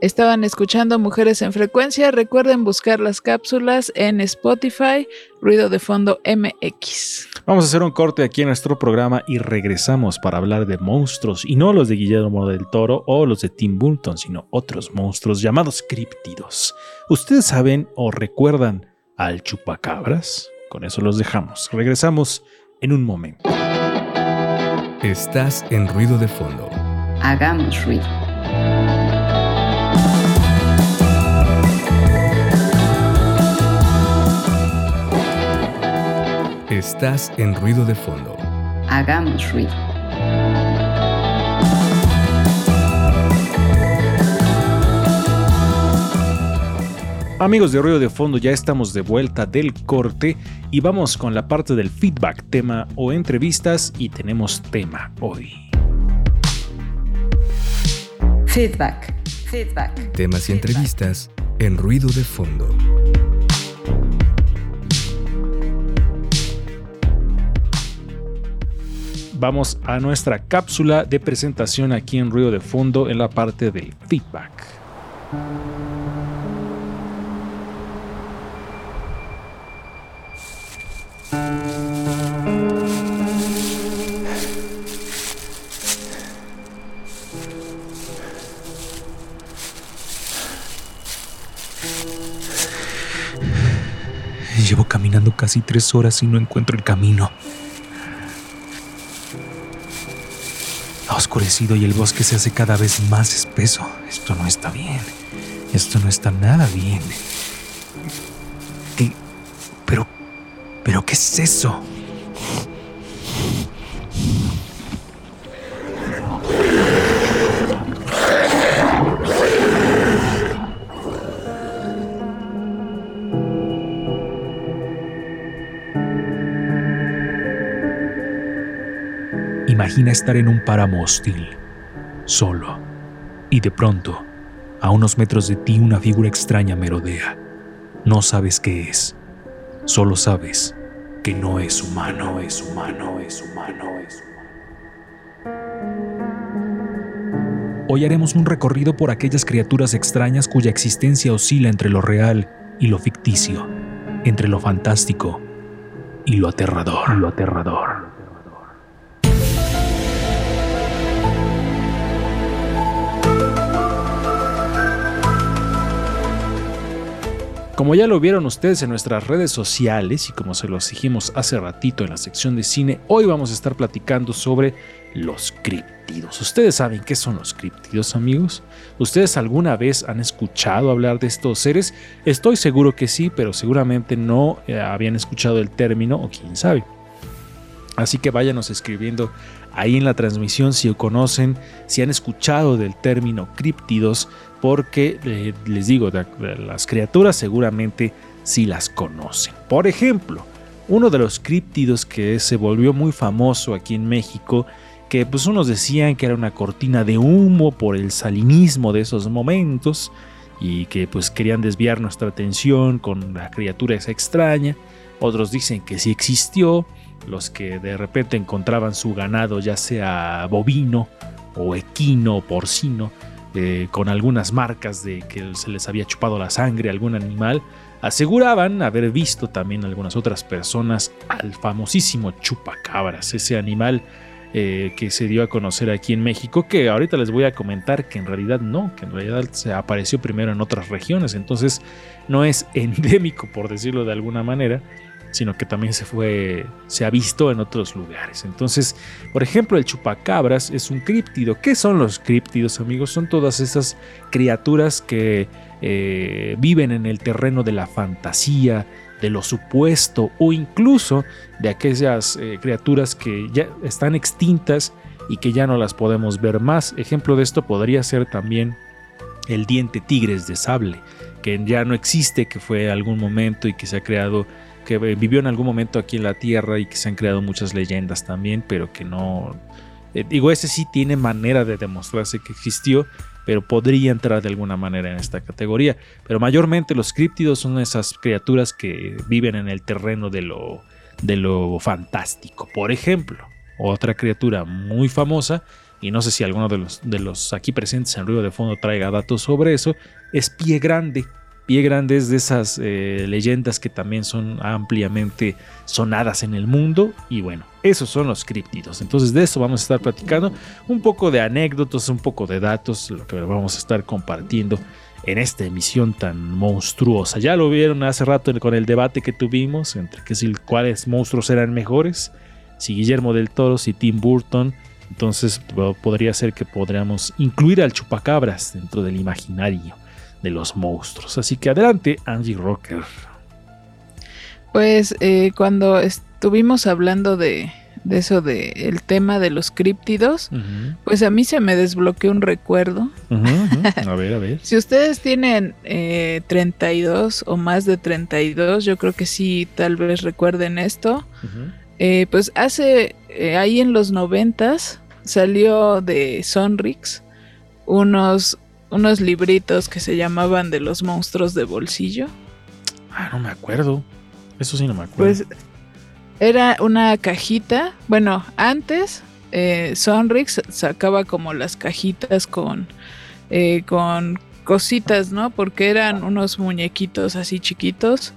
Estaban escuchando Mujeres en Frecuencia. Recuerden buscar las cápsulas en Spotify, Ruido de Fondo MX. Vamos a hacer un corte aquí en nuestro programa y regresamos para hablar de monstruos y no los de Guillermo del Toro o los de Tim Burton, sino otros monstruos llamados críptidos. ¿Ustedes saben o recuerdan al chupacabras? Con eso los dejamos. Regresamos en un momento. Estás en ruido de fondo. Hagamos ruido. Estás en ruido de fondo. Hagamos ruido. Amigos de Ruido de Fondo, ya estamos de vuelta del corte y vamos con la parte del feedback, tema o entrevistas y tenemos tema hoy. Feedback. Feedback. Temas y entrevistas en ruido de fondo. Vamos a nuestra cápsula de presentación aquí en Ruido de Fondo en la parte del feedback. Llevo caminando casi tres horas y no encuentro el camino. Y el bosque se hace cada vez más espeso. Esto no está bien. Esto no está nada bien. ¿Qué? Pero, ¿Pero qué es eso? Estar en un páramo hostil, solo, y de pronto, a unos metros de ti una figura extraña merodea. No sabes qué es, solo sabes que no es humano, es humano, es humano, es humano. Hoy haremos un recorrido por aquellas criaturas extrañas cuya existencia oscila entre lo real y lo ficticio, entre lo fantástico y lo aterrador, lo aterrador. Como ya lo vieron ustedes en nuestras redes sociales y como se los dijimos hace ratito en la sección de cine, hoy vamos a estar platicando sobre los críptidos. ¿Ustedes saben qué son los críptidos, amigos? ¿Ustedes alguna vez han escuchado hablar de estos seres? Estoy seguro que sí, pero seguramente no eh, habían escuchado el término o quién sabe. Así que váyanos escribiendo ahí en la transmisión si conocen, si han escuchado del término críptidos, porque eh, les digo, las criaturas seguramente sí las conocen. Por ejemplo, uno de los críptidos que se volvió muy famoso aquí en México, que pues unos decían que era una cortina de humo por el salinismo de esos momentos y que pues querían desviar nuestra atención con la criatura esa extraña, otros dicen que sí existió, los que de repente encontraban su ganado ya sea bovino o equino o porcino, eh, con algunas marcas de que se les había chupado la sangre a algún animal, aseguraban haber visto también algunas otras personas al famosísimo chupacabras, ese animal eh, que se dio a conocer aquí en México, que ahorita les voy a comentar que en realidad no, que en realidad se apareció primero en otras regiones, entonces no es endémico por decirlo de alguna manera, sino que también se fue, se ha visto en otros lugares. Entonces, por ejemplo, el chupacabras es un críptido. ¿Qué son los críptidos, amigos? Son todas esas criaturas que eh, viven en el terreno de la fantasía, de lo supuesto o incluso de aquellas eh, criaturas que ya están extintas y que ya no las podemos ver más. Ejemplo de esto podría ser también el diente tigres de sable, que ya no existe, que fue algún momento y que se ha creado que vivió en algún momento aquí en la Tierra y que se han creado muchas leyendas también, pero que no... Eh, digo, ese sí tiene manera de demostrarse que existió, pero podría entrar de alguna manera en esta categoría. Pero mayormente los críptidos son esas criaturas que viven en el terreno de lo, de lo fantástico. Por ejemplo, otra criatura muy famosa, y no sé si alguno de los, de los aquí presentes en Ruido de Fondo traiga datos sobre eso, es Pie Grande Pie Grande es de esas eh, leyendas que también son ampliamente sonadas en el mundo. Y bueno, esos son los críptidos. Entonces de eso vamos a estar platicando. Un poco de anécdotas, un poco de datos, lo que vamos a estar compartiendo en esta emisión tan monstruosa. Ya lo vieron hace rato con el debate que tuvimos entre que si cuáles monstruos eran mejores, si Guillermo del Toro, si Tim Burton. Entonces podría ser que podríamos incluir al chupacabras dentro del imaginario de los monstruos. Así que adelante, Angie Rocker. Pues eh, cuando estuvimos hablando de, de eso de el tema de los críptidos, pues a mí se me desbloqueó un recuerdo. A ver, a ver. si ustedes tienen eh, 32 o más de 32, yo creo que sí, tal vez recuerden esto. Eh, pues hace, eh, ahí en los noventas, salió de Sonrix unos unos libritos que se llamaban de los monstruos de bolsillo. Ah, no me acuerdo. Eso sí no me acuerdo. Pues era una cajita. Bueno, antes eh, Sonrix sacaba como las cajitas con, eh, con cositas, ¿no? Porque eran unos muñequitos así chiquitos.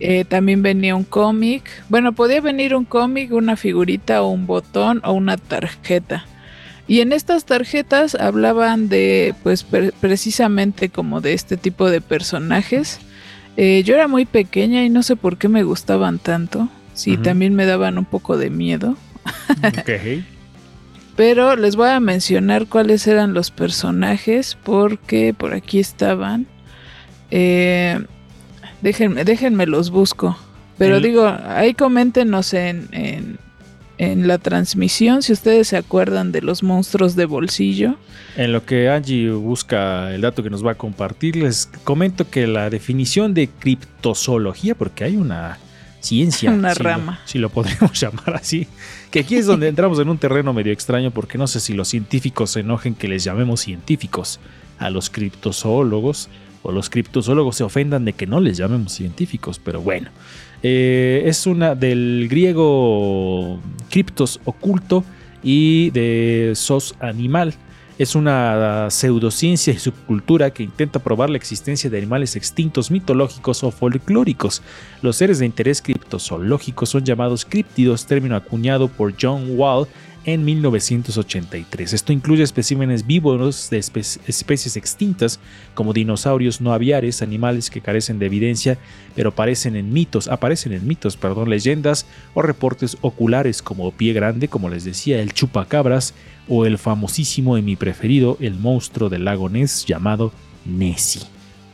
Eh, también venía un cómic. Bueno, podía venir un cómic, una figurita o un botón o una tarjeta. Y en estas tarjetas hablaban de, pues precisamente como de este tipo de personajes. Eh, yo era muy pequeña y no sé por qué me gustaban tanto. Sí, también me daban un poco de miedo. Pero les voy a mencionar cuáles eran los personajes porque por aquí estaban. Eh, déjenme, déjenme los busco. Pero El- digo, ahí coméntenos en, en, en la transmisión si ustedes se acuerdan de los monstruos de bolsillo. En lo que Angie busca el dato que nos va a compartir, les comento que la definición de criptozoología, porque hay una ciencia, Una si lo- rama. si lo podríamos llamar así, que aquí es donde entramos en un terreno medio extraño, porque no sé si los científicos se enojen que les llamemos científicos a los criptozoólogos, o los criptozoólogos se ofendan de que no les llamemos científicos, pero bueno. Eh, es una del griego criptos oculto y de sos animal. Es una pseudociencia y subcultura que intenta probar la existencia de animales extintos mitológicos o folclóricos. Los seres de interés criptozoológico son llamados críptidos, término acuñado por John Wall en 1983. Esto incluye especímenes vivos de espe- especies extintas como dinosaurios no aviares, animales que carecen de evidencia pero aparecen en mitos, aparecen en mitos, perdón, leyendas o reportes oculares como pie grande, como les decía, el chupacabras o el famosísimo y mi preferido, el monstruo del lago Ness llamado Nessie.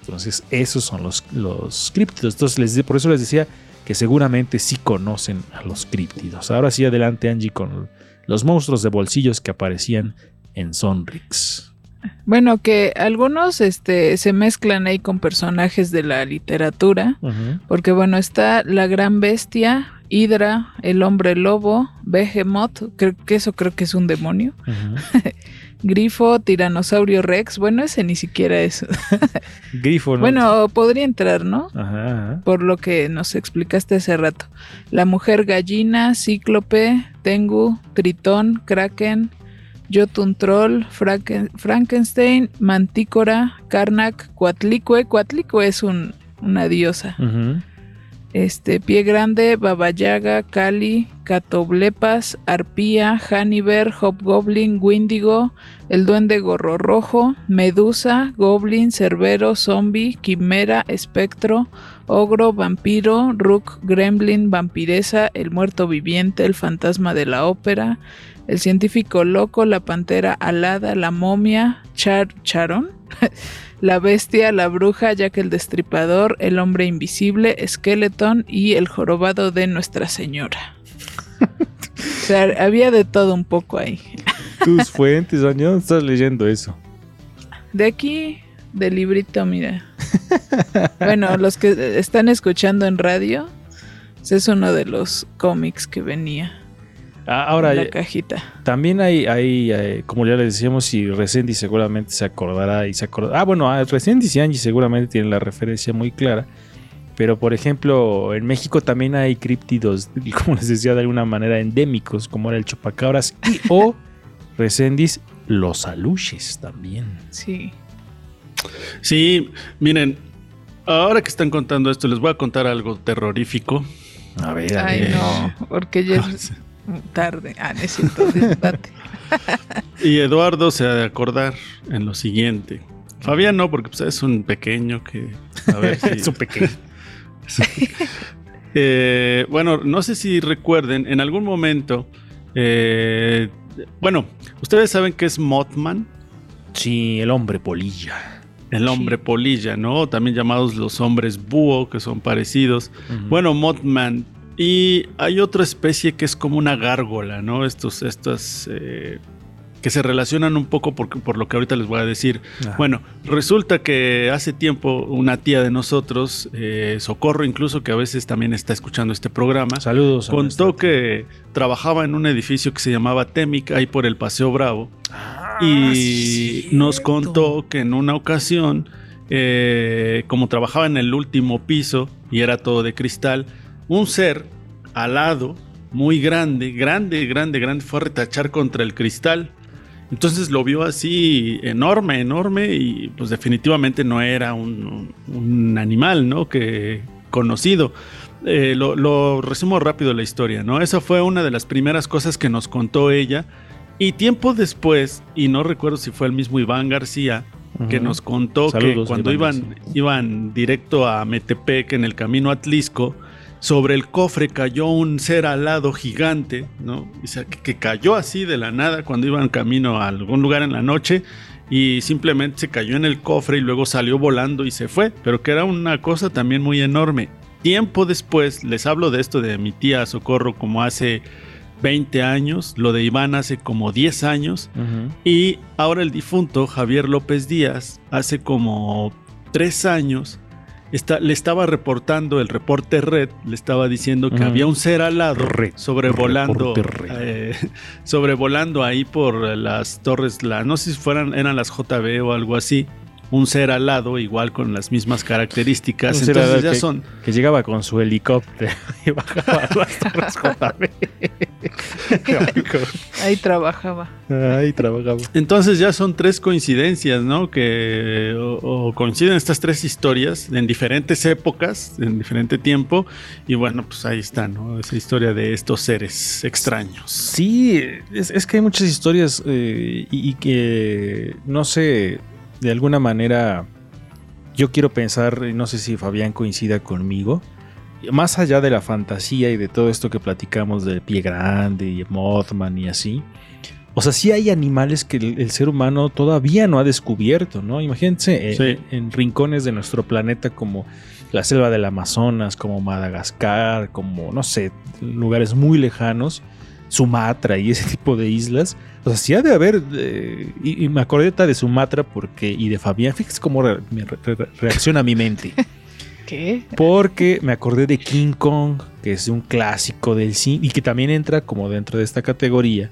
Entonces, esos son los, los críptidos. Entonces, les, por eso les decía que seguramente sí conocen a los críptidos. Ahora sí, adelante, Angie, con los monstruos de bolsillos que aparecían en Sonrix. Bueno, que algunos este, se mezclan ahí con personajes de la literatura. Porque bueno, está la gran bestia, Hydra, el hombre lobo, Behemoth, creo que eso creo que es un demonio. Grifo, Tiranosaurio Rex, bueno, ese ni siquiera es. Grifo, ¿no? Bueno, podría entrar, ¿no? Ajá, ajá. Por lo que nos explicaste hace rato. La mujer gallina, Cíclope, Tengu, Tritón, Kraken, Jotun Troll, Franken- Frankenstein, Mantícora, Karnak, Coatlicue. Coatlicue es un, una diosa. Ujú. Este, Pie Grande, Baba Yaga, Kali, Catoblepas, Arpía, Hannibal, Hobgoblin, Windigo, el Duende Gorro Rojo, Medusa, Goblin, Cerbero, Zombie, Quimera, Espectro, Ogro, Vampiro, Rook, Gremlin, Vampiresa, el Muerto Viviente, el Fantasma de la Ópera, el Científico Loco, la Pantera Alada, la Momia, Char Charon, la bestia, la bruja, Jack el Destripador, el hombre invisible, Skeleton y el jorobado de Nuestra Señora. o sea, había de todo un poco ahí. Tus fuentes, ¿dónde estás leyendo eso? De aquí, del librito, mira. bueno, los que están escuchando en radio, ese es uno de los cómics que venía ahora, en la eh, cajita. También hay, hay eh, como ya les decíamos, y Resendi seguramente se acordará y se acordará. Ah, bueno, ah, Resendi y Angie seguramente tienen la referencia muy clara. Pero, por ejemplo, en México también hay críptidos, como les decía, de alguna manera endémicos, como era el chupacabras y o Resendis, los aluches también. Sí. Sí, miren, ahora que están contando esto, les voy a contar algo terrorífico. A ver, a Ay, ver. no, porque ya tarde. Ah, no es cierto, date. Y Eduardo se ha de acordar en lo siguiente. Fabián no, porque pues, es un pequeño que... A ver si... Es un pequeño. Eh, bueno, no sé si recuerden, en algún momento... eh, bueno, ustedes saben que es Mothman, Sí, el hombre polilla. el hombre polilla, ¿no? También llamados los hombres búho, que son parecidos. Bueno, Mothman. Y hay otra especie que es como una gárgola, ¿no? Estos, estas eh, que se relacionan un poco por, por lo que ahorita les voy a decir. Ajá. Bueno, resulta que hace tiempo una tía de nosotros, eh, Socorro incluso, que a veces también está escuchando este programa, Saludos. contó que trabajaba en un edificio que se llamaba Temic, ahí por el Paseo Bravo, Ah, y cierto. nos contó que en una ocasión, eh, como trabajaba en el último piso y era todo de cristal, un ser alado, muy grande, grande, grande, grande, fue a retachar contra el cristal. Entonces lo vio así enorme, enorme y pues definitivamente no era un, un animal, ¿no? Que conocido. Eh, lo, lo resumo rápido la historia, ¿no? Esa fue una de las primeras cosas que nos contó ella. Y tiempo después, y no recuerdo si fue el mismo Iván García, que nos contó Saludos, que cuando Iván iban, iban directo a Metepec en el camino a Atlisco, sobre el cofre cayó un ser alado gigante, ¿no? O sea, que, cayó así de la nada cuando iban camino a algún lugar en la noche y simplemente se cayó en el cofre y luego salió volando y se fue, pero que era una cosa también muy enorme. tiempo después, les hablo de esto de mi tía Socorro como hace 20 años, lo de Iván hace como 10 años, y ahora el difunto Javier López Díaz hace como 3 años. Está, le estaba reportando el reporte red, le estaba diciendo que había un ser alado Red, sobrevolando, eh, sobrevolando ahí por las torres, la, no sé si fueran, eran las JB o algo así, un ser alado igual con las mismas características, Un entonces ya que- son, Que llegaba con su helicóptero y bajaba a las torres. Ahí trabajaba. Ahí trabajaba. Entonces ya son tres coincidencias, ¿no? Que o, o coinciden estas tres historias en diferentes épocas, en diferente tiempo, y bueno, pues ahí está, ¿no? Esa historia de estos seres extraños. Sí, es, es que hay muchas historias eh, y, y que, no sé, de alguna manera, yo quiero pensar, y no sé si Fabián coincida conmigo, más allá de la fantasía y de todo esto que platicamos del pie grande y Mothman y así, o sea, sí hay animales que el, el ser humano todavía no ha descubierto, ¿no? Imagínense eh, en rincones de nuestro planeta como la selva del Amazonas, como Madagascar, como, no sé, lugares muy lejanos, Sumatra y ese tipo de islas. O sea, sí ha de haber, eh, y, y me acordé de Sumatra porque, y de Fabián, fíjese cómo re- me re- re- reacciona mi mente. ¿Qué? Porque me acordé de King Kong, que es un clásico del cine y que también entra como dentro de esta categoría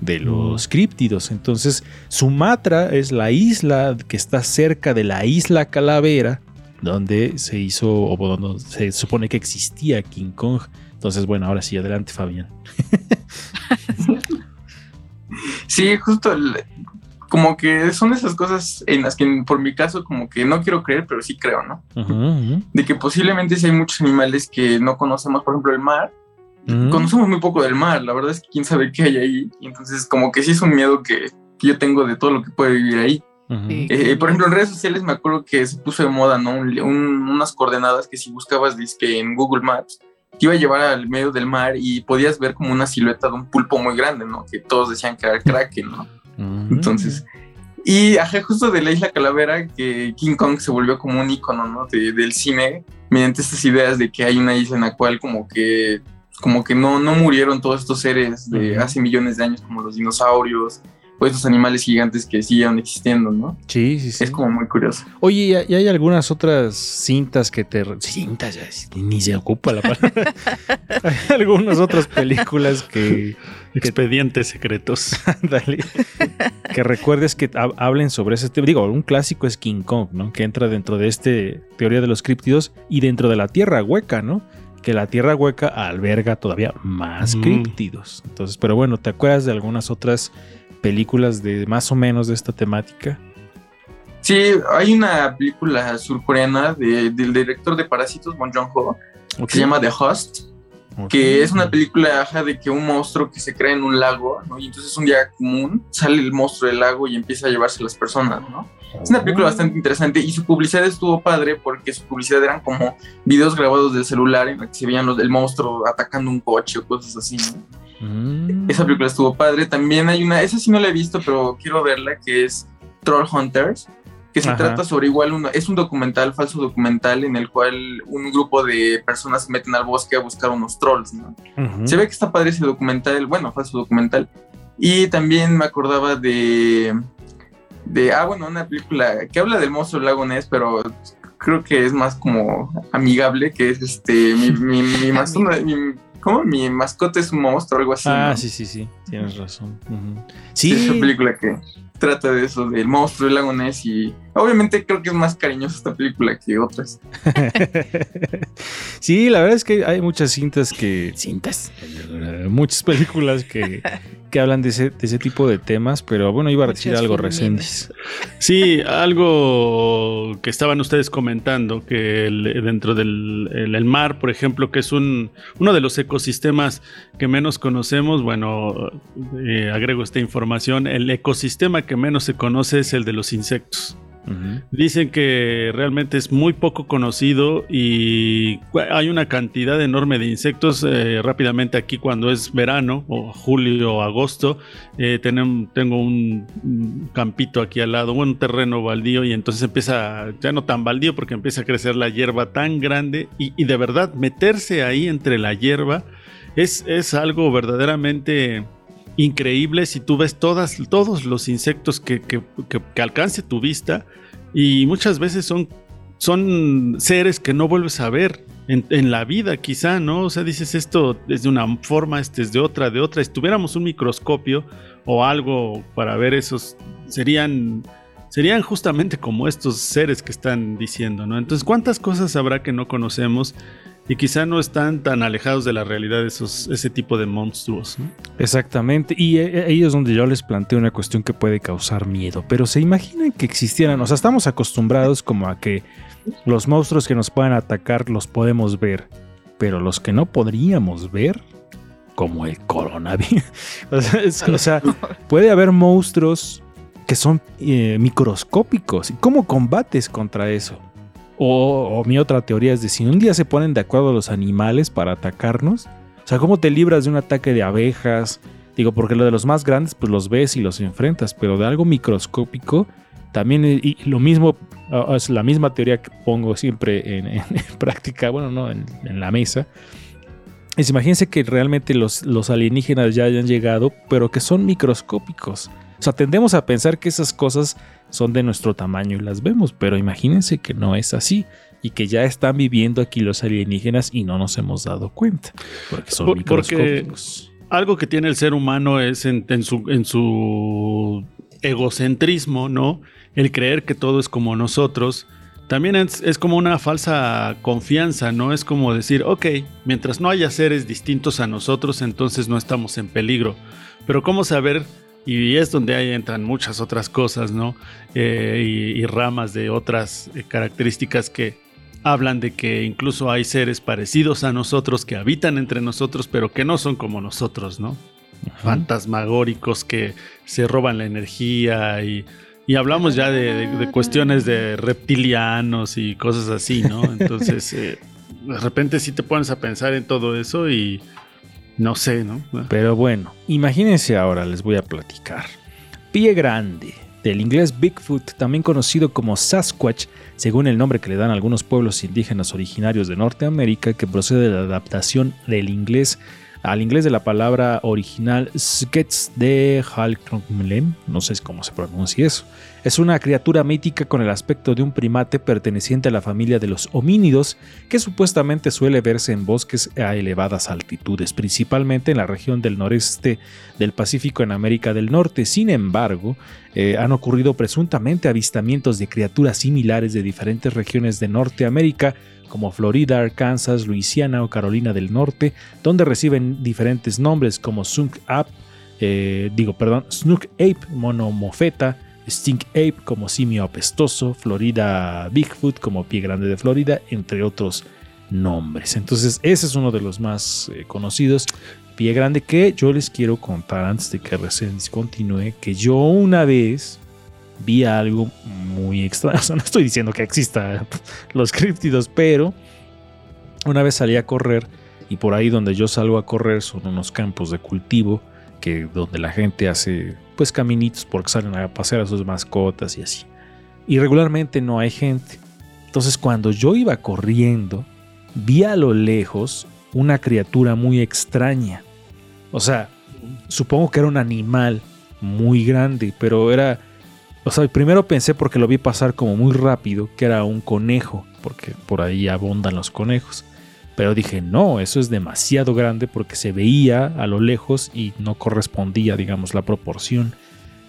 de los críptidos. Entonces, Sumatra es la isla que está cerca de la isla Calavera, donde se hizo, o donde se supone que existía King Kong. Entonces, bueno, ahora sí, adelante, Fabián. Sí, justo el- como que son esas cosas en las que por mi caso como que no quiero creer, pero sí creo, ¿no? Ujú, ujú, De que posiblemente sí hay muchos animales que no conocemos, por ejemplo el mar. ujú. Conocemos muy poco del mar, la verdad es que quién sabe qué hay ahí. Y entonces como que sí es un miedo que, que yo tengo de todo lo que puede vivir ahí. Sí. Eh, por ejemplo, en redes sociales me acuerdo que se puso de moda, ¿no? Un- un- unas coordenadas que si buscabas dizque en Google Maps, te iba a llevar al medio del mar y podías ver como una silueta de un pulpo muy grande, ¿no? Que todos decían que era el Kraken, ¿no? Ujú. Entonces, y ajá, justo de la isla Calavera, que King Kong se volvió como un icono, ¿no? De- del cine, mediante estas ideas de que hay una isla en la cual como que, como que no, no murieron todos estos seres de hace millones de años, como los dinosaurios, o estos animales gigantes que siguen existiendo, ¿no? Sí, sí, sí. Es como muy curioso. Oye, ¿y hay- algunas otras cintas que te... Cintas, ya ni se ocupa la palabra. hay algunas otras películas que... Expedientes secretos. Ándale. que recuerdes que hab- hablen sobre ese tema. Digo, un clásico es King Kong, ¿no? Que entra dentro de este teoría de los críptidos y dentro de la Tierra Hueca, ¿no? Que la Tierra Hueca alberga todavía más Mm. críptidos. Entonces, pero bueno, ¿te acuerdas de algunas otras películas de más o menos de esta temática? Sí, hay una película surcoreana de- del director de Parásitos, Bong Joon-ho, que se llama The Host, que es una película de que un monstruo que se crea en un lago, ¿no? Y entonces un día común sale el monstruo del lago y empieza a llevarse a las personas, ¿no? Es una película bastante interesante y su publicidad estuvo padre porque su publicidad eran como videos grabados del celular en la que se veían los del monstruo atacando un coche o cosas así, ¿no? Mm. Esa película estuvo padre. También hay una, esa sí no la he visto, pero quiero verla, que es Troll Hunters, que se Ajá. trata sobre igual, una, es un documental, falso documental, en el cual un grupo de personas se meten al bosque a buscar unos trolls. Se ve que está padre ese documental, bueno, falso documental. Y también me acordaba de, de, ah, bueno, una película que habla del monstruo lago Ness, pero creo que es más como amigable, que es este, mi, mi, mi, mi- ¿cómo? Mi mascota es un monstruo, algo así. Ah, ¿no? sí, sí, sí, tienes razón. Ujú. Sí. Sí, Esa película que trata de eso, del monstruo del lago Ness y obviamente creo que es más cariñosa esta película que otras. sí, la verdad es que hay muchas cintas que. Cintas. Muchas películas que, que hablan de ese, de ese tipo de temas, pero bueno, iba a decir Muchas algo reciente. Sí, algo que estaban ustedes comentando, que el- dentro del el- el mar, por ejemplo, que es un, uno de los ecosistemas que menos conocemos, bueno, eh, agrego esta información, el ecosistema que menos se conoce es el de los insectos. Dicen que realmente es muy poco conocido y hay una cantidad enorme de insectos. eh, rápidamente aquí cuando es verano o julio o agosto, eh, tengo un campito aquí al lado, un terreno baldío y entonces empieza, ya no tan baldío porque empieza a crecer la hierba tan grande y, y de verdad meterse ahí entre la hierba es, es algo verdaderamente increíble si tú ves todas, todos los insectos que, que- alcance tu vista y muchas veces son, son seres que no vuelves a ver en, en la vida quizá, ¿no? O sea, dices esto es de una forma, este es de otra, de otra. Si tuviéramos un microscopio o algo para ver esos, serían... Serían justamente como estos seres que están diciendo, ¿no? Entonces, ¿cuántas cosas habrá que no conocemos y quizá no están tan alejados de la realidad esos, ese tipo de monstruos? ¿no? Exactamente, y eh, ahí es donde yo les planteo una cuestión que puede causar miedo, pero se imaginan que existieran, o sea, estamos acostumbrados como a que los monstruos que nos puedan atacar los podemos ver, pero los que no podríamos ver, como el coronavirus, o sea, puede haber monstruos que son eh, microscópicos, ¿y cómo combates contra eso? O, mi otra teoría es de si un día se ponen de acuerdo los animales para atacarnos, o sea, ¿cómo te libras de un ataque de abejas? Digo, porque lo de los más grandes, pues los ves y los enfrentas, pero de algo microscópico, también, y lo mismo, ah, es la misma teoría que pongo siempre en, en práctica, bueno, no, en, en la mesa. Es imagínense que realmente los, los alienígenas ya hayan llegado, pero que son microscópicos. O sea, tendemos a pensar que esas cosas son de nuestro tamaño y las vemos, pero imagínense que no es así y que ya están viviendo aquí los alienígenas y no nos hemos dado cuenta, porque son Por- porque microscópicos. algo que tiene el ser humano es en, en su, en su egocentrismo, ¿no? El creer que todo es como nosotros. También es, es como una falsa confianza, ¿no? Es como decir, ok, mientras no haya seres distintos a nosotros, entonces no estamos en peligro. Pero ¿cómo saber? Y es donde ahí entran muchas otras cosas, ¿no? Eh, y, y ramas de otras eh, características que hablan de que incluso hay seres parecidos a nosotros que habitan entre nosotros, pero que no son como nosotros, ¿no? Fantasmagóricos que se roban la energía y, y hablamos ya de, de- de cuestiones de reptilianos y cosas así, ¿no? Entonces, eh, de repente sí te pones a pensar en todo eso y no sé, ¿no? Pero bueno, imagínense ahora, les voy a platicar. Pie grande, del inglés Bigfoot, también conocido como Sasquatch, según el nombre que le dan algunos pueblos indígenas originarios de Norteamérica, que procede de la adaptación del inglés al inglés de la palabra original Skets de Halkmlen, no sé cómo se pronuncia eso. Es una criatura mítica con el aspecto de un primate perteneciente a la familia de los homínidos que supuestamente suele verse en bosques a elevadas altitudes, principalmente en la región del noreste del Pacífico en América del Norte. Sin embargo, eh, han ocurrido presuntamente avistamientos de criaturas similares de diferentes regiones de Norteamérica, como Florida, Arkansas, Luisiana o Carolina del Norte, donde reciben diferentes nombres como Sunk Ape, eh, digo, perdón, Snook Ape monomofeta, Stink Ape como simio apestoso, Florida Bigfoot como pie grande de Florida, entre otros nombres. Entonces, ese es uno de los más eh, conocidos. Pie grande que yo les quiero contar antes de que recién continúe, que yo una vez vi algo muy extraño. O sea, no estoy diciendo que exista los críptidos, pero una vez salí a correr y por ahí donde yo salgo a correr son unos campos de cultivo que donde la gente hace pues caminitos porque salen a pasear a sus mascotas y así. Y regularmente no hay gente. Entonces cuando yo iba corriendo, vi a lo lejos una criatura muy extraña. O sea, supongo que era un animal muy grande, pero era... O sea, primero pensé porque lo vi pasar como muy rápido, que era un conejo, porque por ahí abundan los conejos. Pero dije, no, eso es demasiado grande porque se veía a lo lejos y no correspondía, digamos, la proporción.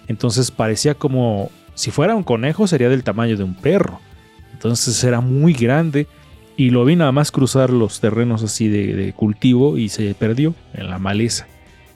Entonces parecía como si fuera un conejo sería del tamaño de un perro. Entonces era muy grande y lo vi nada más cruzar los terrenos así de, de cultivo y se perdió en la maleza.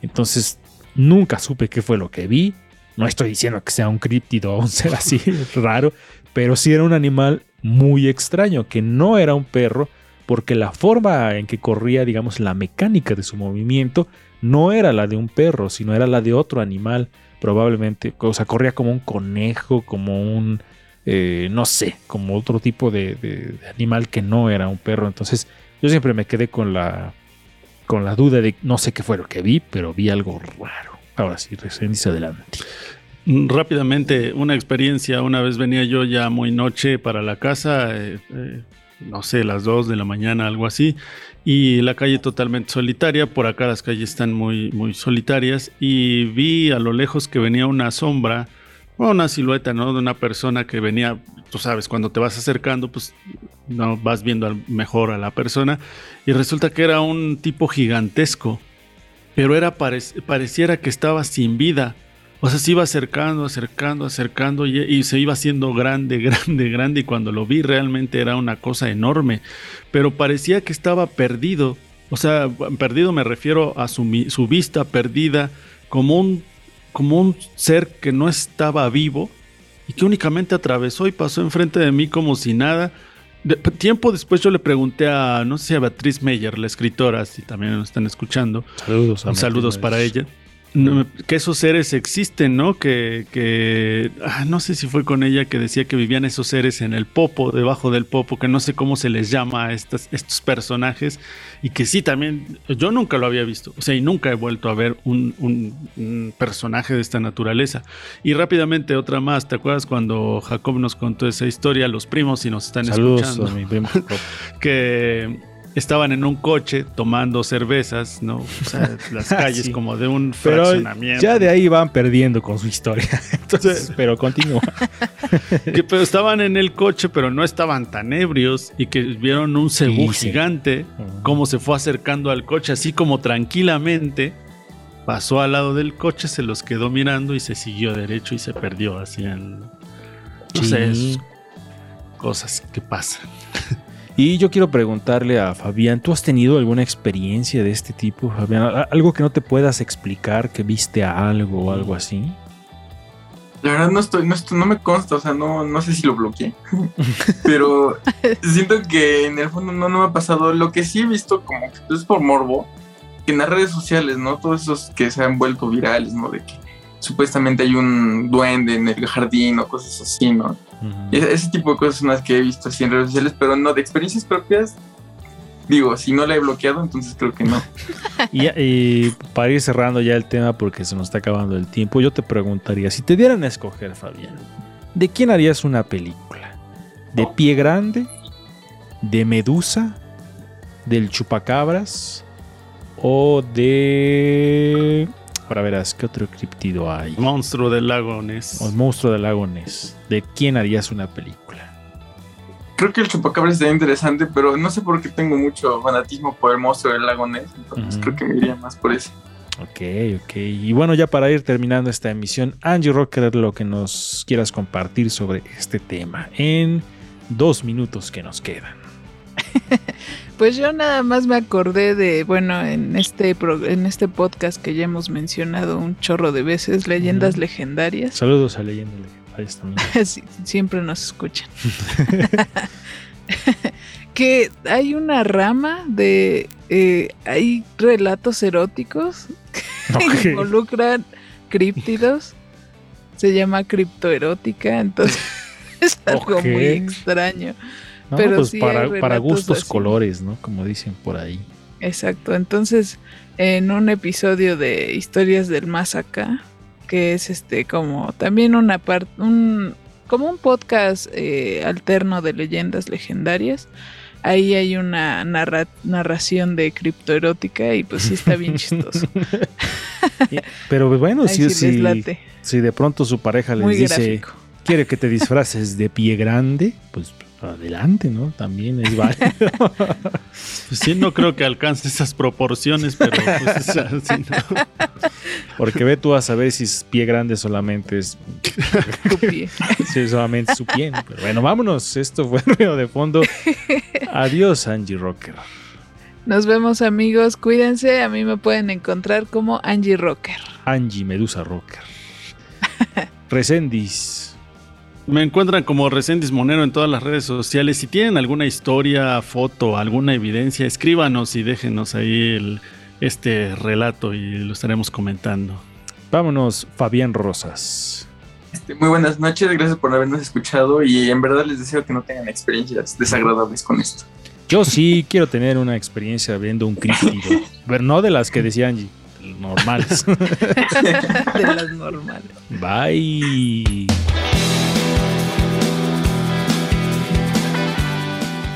Entonces nunca supe qué fue lo que vi. No estoy diciendo que sea un críptido o un ser así raro, pero sí era un animal muy extraño, que no era un perro, porque la forma en que corría, digamos, la mecánica de su movimiento, no era la de un perro, sino era la de otro animal, probablemente. O sea, corría como un conejo, como un, eh, no sé, como otro tipo de, animal que no era un perro. Entonces yo siempre me quedé con la, con la duda de no sé qué fue lo que vi, pero vi algo raro. Ahora sí, dice adelante. Rápidamente, una experiencia. Una vez venía yo ya muy noche para la casa, eh, eh, no sé, las 2 de la mañana, algo así, y la calle totalmente solitaria. Por acá las calles están muy, muy solitarias. Y vi a lo lejos que venía una sombra, o una silueta, ¿no? De una persona que venía, tú sabes, cuando te vas acercando, pues no vas viendo mejor a la persona. Y resulta que era un tipo gigantesco, pero era parec- pareciera que estaba sin vida. O sea, se iba acercando, acercando, acercando y, y se iba haciendo grande, grande, grande. Y cuando lo vi realmente era una cosa enorme. Pero parecía que estaba perdido. O sea, perdido me refiero a su, su vista perdida, como un, como un ser que no estaba vivo y que únicamente atravesó y pasó enfrente de mí como si nada. De- tiempo después yo le pregunté a, no sé si a Beatriz Meyer, la escritora, si también nos están escuchando, Saludos, a saludos Martín para ella. No, que esos seres existen, ¿no? Que, que ah, no sé si fue con ella que decía que vivían esos seres en el popo, debajo del popo, que no sé cómo se les llama a estas, estos personajes, y que sí también, yo nunca lo había visto, o sea, y nunca he vuelto a ver un, un- un personaje de esta naturaleza. Y rápidamente otra más, ¿te acuerdas cuando Jacob nos contó esa historia? Los primos, si nos están Saludos escuchando a mi primo Jacob. que estaban en un coche tomando cervezas, ¿no? O sea, las calles Sí. como de un Pero fraccionamiento. ya de ahí van perdiendo con su historia. Entonces, pero continúa. Que, pero estaban en el coche, pero no estaban tan ebrios y que vieron un cebú Sí, gigante, cómo se fue acercando al coche, así como tranquilamente. Pasó al lado del coche, se los quedó mirando y se siguió derecho y se perdió así en... No sé, cosas que pasan. Y yo quiero preguntarle a Fabián, ¿tú has tenido alguna experiencia de este tipo, Fabián? ¿A- ¿Algo que no te puedas explicar, que viste a algo o algo así? La verdad no estoy, no estoy, no me consta, o sea, no, no sé si lo bloqueé. pero siento que en el fondo no, no me ha pasado. Lo que sí he visto como que es por morbo, que en las redes sociales, ¿no? Todos esos que se han vuelto virales, ¿no? De que supuestamente hay un duende en el jardín o cosas así, ¿no? Ese, ese tipo de cosas son las que he visto así en redes sociales, pero no de experiencias propias. Digo, si no la he bloqueado, entonces creo que no. Y, y para ir cerrando ya el tema, porque se nos está acabando el tiempo, yo te preguntaría, si te dieran a escoger, Fabián, ¿de quién harías una película? ¿De Pie Grande? ¿De Medusa? ¿Del Chupacabras? ¿O de... Ahora verás, ¿qué otro criptido hay? Monstruo del lago Ness. O el monstruo del lago Ness. ¿De quién harías una película? Creo que el chupacabra sería interesante, pero no sé por qué tengo mucho fanatismo por el monstruo del lago Ness, entonces creo que me iría más por ese. Ok, ok. Y bueno, ya para ir terminando esta emisión, Angie Rocker, lo que nos quieras compartir sobre este tema en dos minutos que nos quedan. Pues yo nada más me acordé de, bueno, en este, pro- en este podcast que ya hemos mencionado un chorro de veces, leyendas legendarias. Saludos a Leyenda Legendarias también. Sí, siempre nos escuchan. que hay una rama de... eh, hay relatos eróticos que involucran críptidos. Se llama criptoerótica, entonces es algo muy extraño. No, Pero pues sí para, para gustos así. colores, ¿no? Como dicen por ahí. Exacto, entonces en un episodio de Historias del Más Acá, que es este como también una parte, un, como un podcast eh, alterno de leyendas legendarias, ahí hay una narra- narración de criptoerótica y pues sí está bien chistoso. Pero bueno, si, sí les si, de pronto su pareja les Muy dice, gráfico. quiere que te disfraces de pie grande, pues adelante, ¿no? También es válido. Pues sí, no creo que alcance esas proporciones, pero pues, o sea, sí, no. Porque ve tú a saber si es pie grande solamente es Tu pie. Sí, solamente su pie. Pero bueno, vámonos. Esto fue el ruido de fondo. Adiós, Angie Rocker. Nos vemos amigos, cuídense, a mí me pueden encontrar como Angie Rocker. Angie Medusa Rocker. Resendis. Me encuentran como Recendis Monero en todas las redes sociales. Si tienen alguna historia, foto, alguna evidencia, escríbanos y déjenos ahí el, este relato y lo estaremos comentando. Vámonos, Fabián Rosas. Este, muy buenas noches, gracias por habernos escuchado y en verdad les deseo que no tengan experiencias desagradables con esto. Yo sí quiero tener una experiencia viendo un críptido, pero no de las que decía Angie, normales. de las normales. Bye.